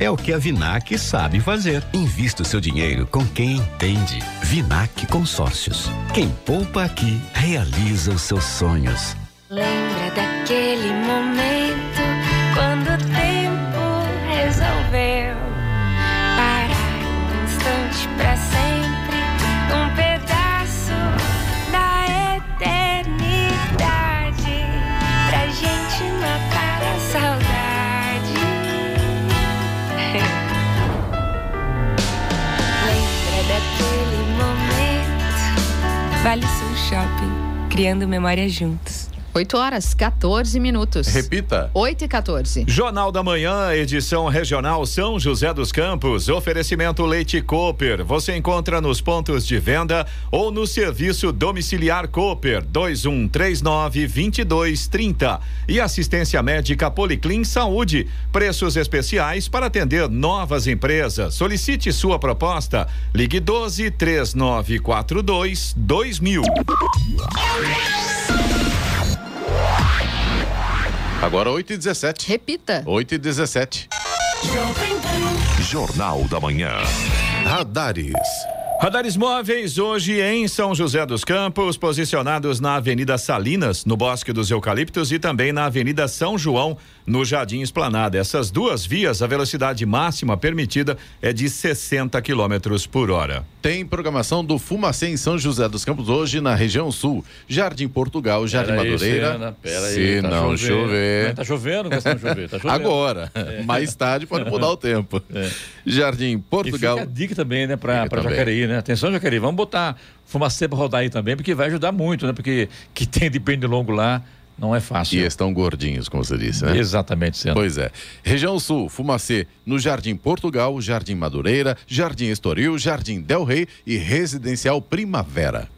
é o que a Vinac sabe fazer. Invista o seu dinheiro com quem entende. Vinac Consórcios. Quem poupa aqui realiza os seus sonhos. Lembra daquele momento Sul Shopping, criando memórias juntos. 8 horas, 14 minutos. Repita. 8 e 14. Jornal da Manhã, edição regional São José dos Campos. Oferecimento Leite Cooper. Você encontra nos pontos de venda ou no serviço domiciliar Cooper 2139 2230. E assistência médica Policlin Saúde. Preços especiais para atender novas empresas. Solicite sua proposta. Ligue 12 3942 2000. Agora 8 e 17. Repita. 8 e 17. Jornal da Manhã. Radares. Radares móveis hoje em São José dos Campos, posicionados na Avenida Salinas, no Bosque dos Eucaliptos e também na Avenida São João, no Jardim Esplanada. Essas duas vias, a velocidade máxima permitida é de 60 quilômetros por hora. Tem programação do Fumacê em São José dos Campos hoje na região sul. Jardim Portugal, Jardim Pera aí, Madureira. Senna, pera aí, se tá não chovendo. chover. Não, tá chovendo, de chover, tá (laughs) chovendo. Agora. Mais tarde pode mudar o tempo. Jardim Portugal. E fica a dica também, né, pra, Fica pra também. Jacareí, né? Atenção, Jacareí, vamos botar fumacê pra rodar aí também, porque vai ajudar muito, né? Porque que tem de longo lá não é fácil. E estão gordinhos, como você disse, né? Exatamente, Senna. Pois é. Região Sul, Fumacê, no Jardim Portugal, Jardim Madureira, Jardim Estoril, Jardim Del Rey e Residencial Primavera.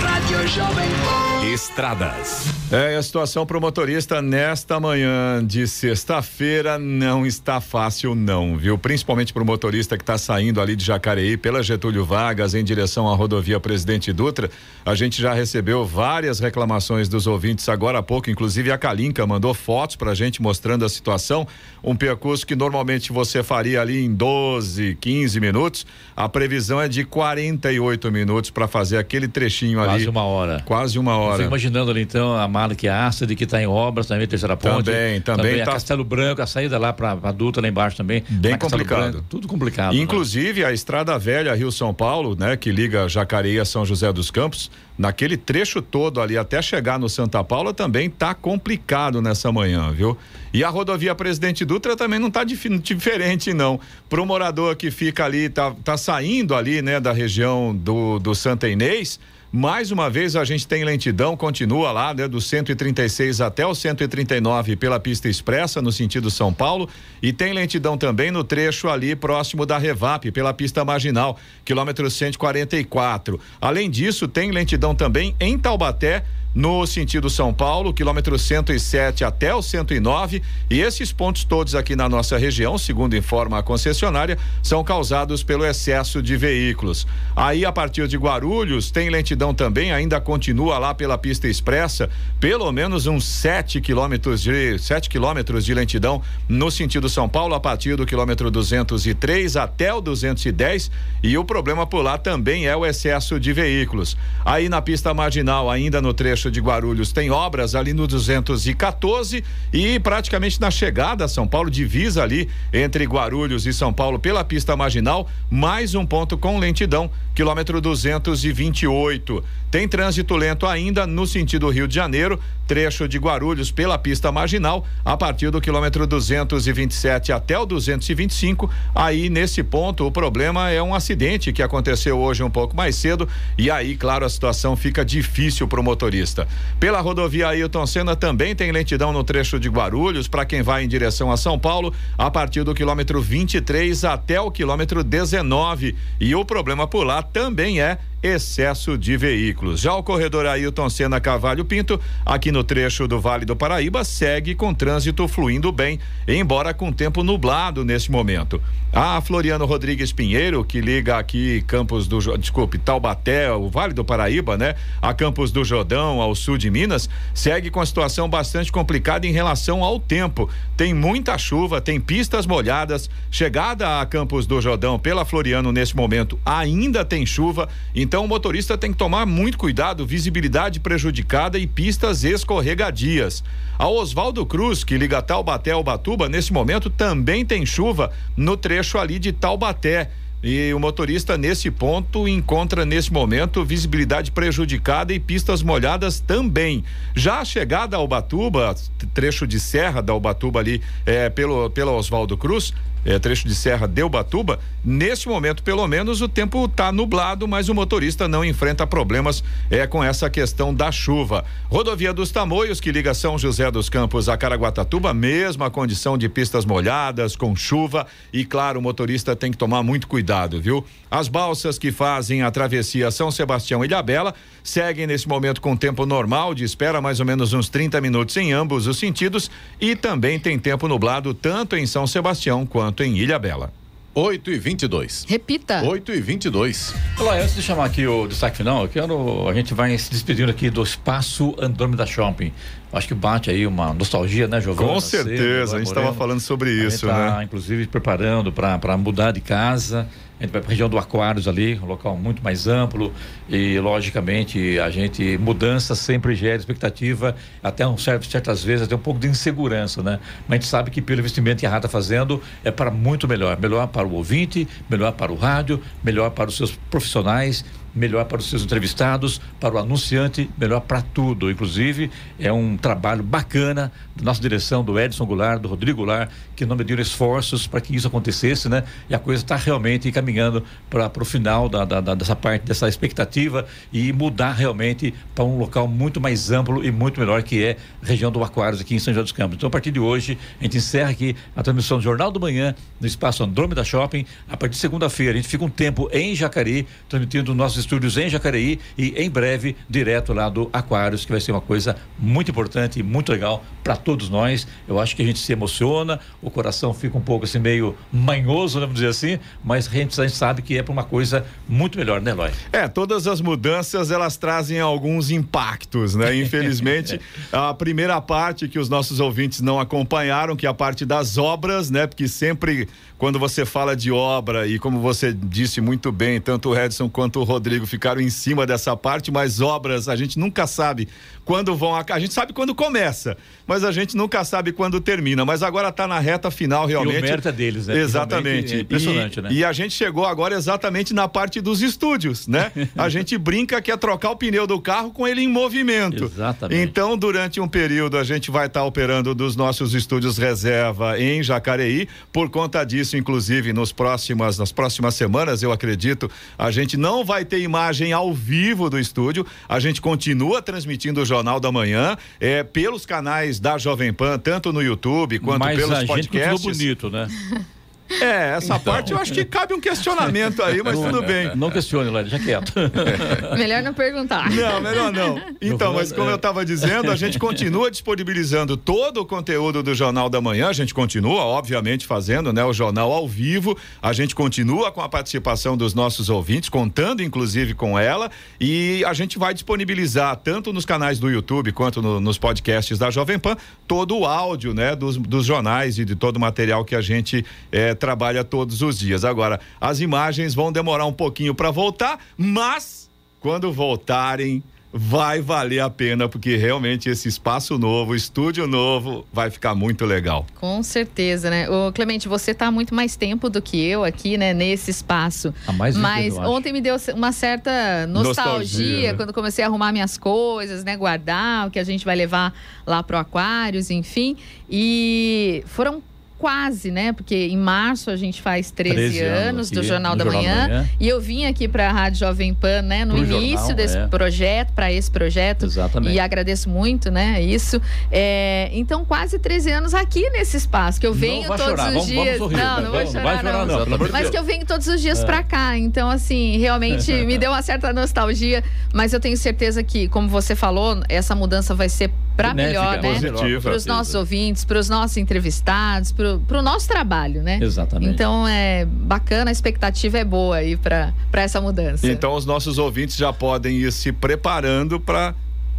Rádio Jovem Pan. Estradas. É, a situação para o motorista nesta manhã de sexta-feira não está fácil, não, viu? Principalmente para o motorista que está saindo ali de Jacareí pela Getúlio Vargas em direção à rodovia Presidente Dutra. A gente já recebeu várias reclamações dos ouvintes agora há pouco, inclusive a Kalinka mandou fotos para a gente mostrando a situação. Um percurso que normalmente você faria ali em 12, 15 minutos. A previsão é de 48 minutos para fazer aquele trechinho ali. Quase uma hora. Quase uma hora. Fico imaginando ali então a Malek Ácida que está em obras também, terceira ponte. Também, também a tá- Castelo Branco, a saída lá para a Dutra lá embaixo também. Bem complicado. Branco, tudo complicado. né? Inclusive a Estrada Velha Rio São Paulo, né, que liga Jacareí a São José dos Campos, naquele trecho todo ali até chegar no Santa Paula também tá complicado nessa manhã, viu? E a rodovia Presidente Dutra também não tá dif- diferente não. Pro morador que fica ali tá, tá saindo ali, né, da região do do Santa Inês, mais uma vez a gente tem lentidão, continua lá, né, do 136 até o 139 pela pista expressa no sentido São Paulo e tem lentidão também no trecho ali próximo da Revap pela pista marginal, quilômetro 144. Além disso, tem lentidão também em Taubaté no sentido São Paulo, quilômetro 107 até o 109, e esses pontos todos aqui na nossa região, segundo informa a concessionária, são causados pelo excesso de veículos. Aí a partir de Guarulhos tem lentidão também, ainda continua lá pela pista expressa, pelo menos uns 7 quilômetros de 7 quilômetros de lentidão no sentido São Paulo a partir do quilômetro 203 até o 210, e o problema por lá também é o excesso de veículos. Aí na pista marginal, ainda no trecho de Guarulhos, tem obras ali no 214 e praticamente na chegada a São Paulo, divisa ali entre Guarulhos e São Paulo pela pista marginal, mais um ponto com lentidão, quilômetro 228. Tem trânsito lento ainda no sentido Rio de Janeiro, trecho de Guarulhos pela pista marginal, a partir do quilômetro 227 até o 225. Aí nesse ponto o problema é um acidente que aconteceu hoje um pouco mais cedo e aí, claro, a situação fica difícil para o motorista. Pela rodovia Ailton Senna também tem lentidão no trecho de Guarulhos para quem vai em direção a São Paulo, a partir do quilômetro 23 até o quilômetro 19. E o problema por lá também é excesso de veículos. Já o corredor Ailton Senna Cavalho Pinto, aqui no trecho do Vale do Paraíba, segue com trânsito fluindo bem, embora com tempo nublado neste momento. A Floriano Rodrigues Pinheiro, que liga aqui Campos do, desculpe, Taubaté, o Vale do Paraíba, né? A Campos do Jordão, ao sul de Minas, segue com a situação bastante complicada em relação ao tempo. Tem muita chuva, tem pistas molhadas, chegada a Campos do Jordão pela Floriano nesse momento ainda tem chuva, então o motorista tem que tomar muito cuidado, visibilidade prejudicada e pistas escorregadias. A Oswaldo Cruz, que liga Taubaté ao Batuba, nesse momento também tem chuva no trecho ali de Taubaté. E o motorista nesse ponto encontra nesse momento visibilidade prejudicada e pistas molhadas também. Já a chegada ao Ubatuba, trecho de serra da Ubatuba ali, é, pelo pela Oswaldo Cruz, é, trecho de serra de Ubatuba, neste momento, pelo menos, o tempo está nublado, mas o motorista não enfrenta problemas é, com essa questão da chuva. Rodovia dos Tamoios, que liga São José dos Campos a Caraguatatuba, mesma condição de pistas molhadas, com chuva, e claro, o motorista tem que tomar muito cuidado, viu? As balsas que fazem a travessia São Sebastião e Ilhabela seguem nesse momento com tempo normal de espera, mais ou menos uns 30 minutos em ambos os sentidos, e também tem tempo nublado tanto em São Sebastião quanto em Ilhabela. 8 e 22. Repita. 8 e 22. Olá, antes de chamar aqui o destaque final, eu quero, a gente vai se despedindo aqui do Espaço Andrômeda Shopping. Acho que bate aí uma nostalgia, né, Giovana? Com certeza, a gente estava falando sobre isso, tá, né? Inclusive preparando para mudar de casa. A gente vai para a região do Aquários ali, um local muito mais amplo e, logicamente, a gente, mudança sempre gera expectativa, até um certo, certas vezes até um pouco de insegurança, né? Mas a gente sabe que pelo investimento que a Rádio está fazendo é para muito melhor. Melhor para o ouvinte, melhor para o rádio, melhor para os seus profissionais, melhor para os seus entrevistados, para o anunciante, melhor para tudo. Inclusive, é um trabalho bacana da nossa direção, do Edson Goulart, do Rodrigo Goulart, que não mediram esforços para que isso acontecesse, né? E a coisa está realmente caminhando para o final da, da, da, dessa parte, dessa expectativa e mudar realmente para um local muito mais amplo e muito melhor, que é a região do Aquários, aqui em São João dos Campos. Então, a partir de hoje, a gente encerra aqui a transmissão do Jornal do Manhã no espaço Andrômeda Shopping. A partir de segunda-feira, a gente fica um tempo em Jacareí, transmitindo nossos estúdios em Jacareí e em breve direto lá do Aquários, que vai ser uma coisa muito importante e muito legal para todos nós. Eu acho que a gente se emociona, o coração fica um pouco assim meio manhoso, vamos dizer assim, mas a gente, a gente sabe que é para uma coisa muito melhor, né, Eloy? É, todas as mudanças elas trazem alguns impactos, né? Infelizmente, (laughs) a primeira parte que os nossos ouvintes não acompanharam, que é a parte das obras, né? Porque sempre quando você fala de obra e como você disse muito bem, tanto o Edson quanto o Rodrigo ficaram em cima dessa parte, mas obras a gente nunca sabe quando vão, a gente sabe quando começa, mas a gente nunca sabe quando termina, mas agora está na reta final realmente. E o mérito é deles, né? Exatamente. É impressionante, e, né? E a gente chegou agora exatamente na parte dos estúdios, né? a (laughs) gente brinca que é trocar o pneu do carro com ele em movimento. Exatamente. Então, durante um período a gente vai estar tá operando dos nossos estúdios reserva em Jacareí, por conta disso, inclusive, nos próximas nas próximas semanas, eu acredito, a gente não vai ter imagem ao vivo do estúdio, a gente continua transmitindo o Jornal da Manhã é, pelos canais da Jovem Pan, tanto no YouTube quanto Mas pelos a podcasts. Gente bonito, né? (laughs) É, essa então. parte eu acho que cabe um questionamento aí, mas não, tudo bem. Não questione, Lélia, já quieto. (laughs) Melhor não perguntar. Não, melhor não. Então, mas como eu estava dizendo, a gente (laughs) continua disponibilizando todo o conteúdo do Jornal da Manhã, a gente continua, obviamente, fazendo né, o jornal ao vivo, a gente continua com a participação dos nossos ouvintes, contando inclusive com ela, e a gente vai disponibilizar tanto nos canais do YouTube quanto no, nos podcasts da Jovem Pan todo o áudio né, dos, dos jornais e de todo o material que a gente é, trabalha todos os dias. Agora, as imagens vão demorar um pouquinho para voltar, mas quando voltarem, vai valer a pena, porque realmente esse espaço novo, estúdio novo, vai ficar muito legal. Com certeza, né? Ô, Clemente, você está muito mais tempo do que eu aqui, né, nesse espaço. A mais Mas ontem me deu uma certa nostalgia, nostalgia né? quando comecei a arrumar minhas coisas, né, guardar o que a gente vai levar lá pro Aquários, enfim. E foram quase, né? Porque em março a gente faz 13, 13 anos, do Jornal, da, Jornal manhã, da, manhã, E eu vim aqui para a Rádio Jovem Pan, né? No Pro início jornal, desse é. projeto, para esse projeto. Exatamente. E agradeço muito, né? Isso. É, então, quase 13 anos aqui nesse espaço, que eu venho todos chorar. os vamos, dias. Vamos sorrir, não, não, vou chorar, não. não. não mas que eu venho todos os dias é. para cá. Então, assim, realmente (laughs) me deu uma certa nostalgia. Mas eu tenho certeza que, como você falou, essa mudança vai ser para melhor, né? Para os nossos ouvintes, para os nossos entrevistados, para o nosso trabalho, né? Exatamente. Então é bacana, a expectativa é boa aí para essa mudança. Então os nossos ouvintes já podem ir se preparando para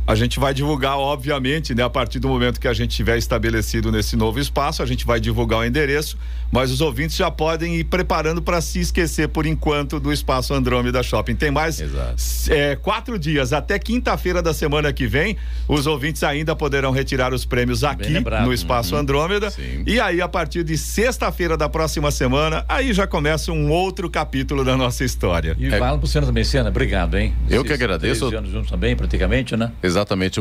a gente vai divulgar, obviamente, né, a partir do momento que a gente tiver estabelecido nesse novo espaço, a gente vai divulgar o endereço, mas os ouvintes já podem ir preparando para se esquecer por enquanto do espaço Andrômeda Shopping. Tem mais é, quatro dias até quinta-feira da semana que vem. Os ouvintes ainda poderão retirar os prêmios aqui no espaço uhum. Andrômeda. Sim. E aí, a partir de sexta-feira da próxima semana, aí já começa um outro capítulo da nossa história. E é. fala pro Senna também, Senna, obrigado, hein? Eu que agradeço. anos juntos também, praticamente, né? Exatamente,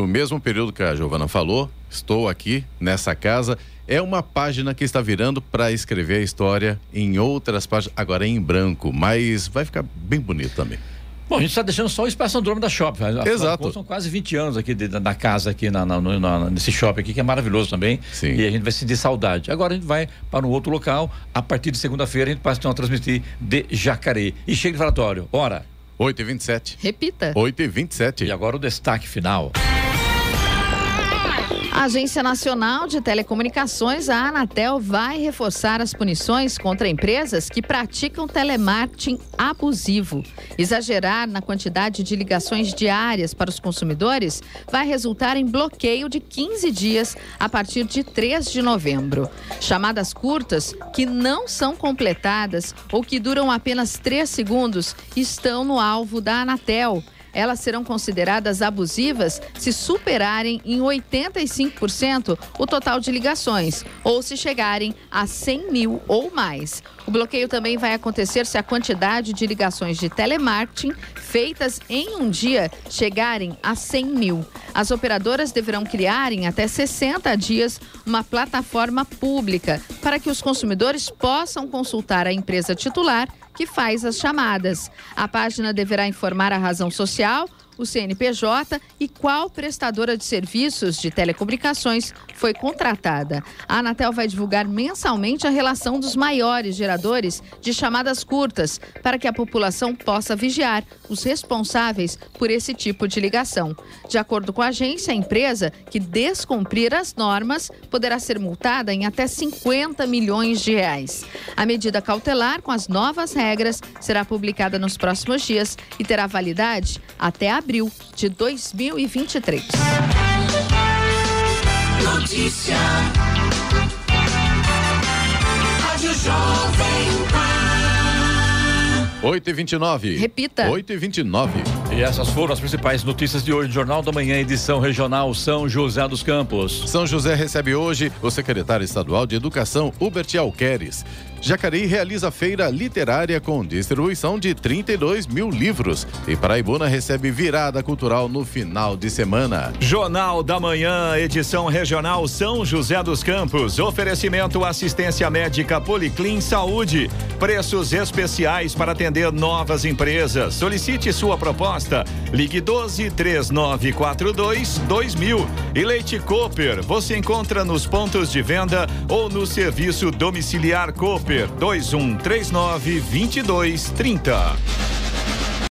o mesmo período que a Giovana falou, estou aqui nessa casa. É uma página que está virando para escrever a história em outras páginas, agora em branco, mas vai ficar bem bonito também. Bom, a gente está deixando só o espaço Andrômeda Shopping. Exato. São quase 20 anos aqui de, da casa aqui na, na, na, nesse shopping aqui, que é maravilhoso também. Sim. E a gente vai sentir saudade. Agora a gente vai para um outro local. A partir de segunda-feira a gente passa então a transmitir de Jacareí. E chega de falatório. Hora. 8h27. Repita. 8h27. E agora o destaque final. A Agência Nacional de Telecomunicações, a Anatel, vai reforçar as punições contra empresas que praticam telemarketing abusivo. Exagerar na quantidade de ligações diárias para os consumidores vai resultar em bloqueio de 15 dias a partir de 3 de novembro. Chamadas curtas, que não são completadas ou que duram apenas 3 segundos, estão no alvo da Anatel elas serão consideradas abusivas se superarem em 85% o total de ligações ou se chegarem a 100 mil ou mais. O bloqueio também vai acontecer se a quantidade de ligações de telemarketing feitas em um dia chegarem a 100 mil. As operadoras deverão criar em até 60 dias uma plataforma pública para que os consumidores possam consultar a empresa titular que faz as chamadas. A página deverá informar a razão social o CNPJ e qual prestadora de serviços de telecomunicações foi contratada. A Anatel vai divulgar mensalmente a relação dos maiores geradores de chamadas curtas para que a população possa vigiar os responsáveis por esse tipo de ligação. De acordo com a agência, a empresa que descumprir as normas poderá ser multada em até 50 milhões de reais. A medida cautelar com as novas regras será publicada nos próximos dias e terá validade até abril abril de 2023. Notícia. Rádio Jovem Pan. 8 e 29 Repita. 8 e 29 E essas foram as principais notícias de hoje no Jornal da Manhã, edição regional São José dos Campos. São José recebe hoje o secretário estadual de Educação, Hubert Alqueres. Jacareí realiza feira literária com distribuição de 32 mil livros. E Paraibuna recebe virada cultural no final de semana. Jornal da Manhã, edição regional São José dos Campos. Oferecimento assistência médica Policlin Saúde. Preços especiais para atender novas empresas. Solicite sua proposta. Ligue 12 3942 2000. E Leite Cooper. Você encontra nos pontos de venda ou no serviço domiciliar Cooper. Cooper 2139 2230.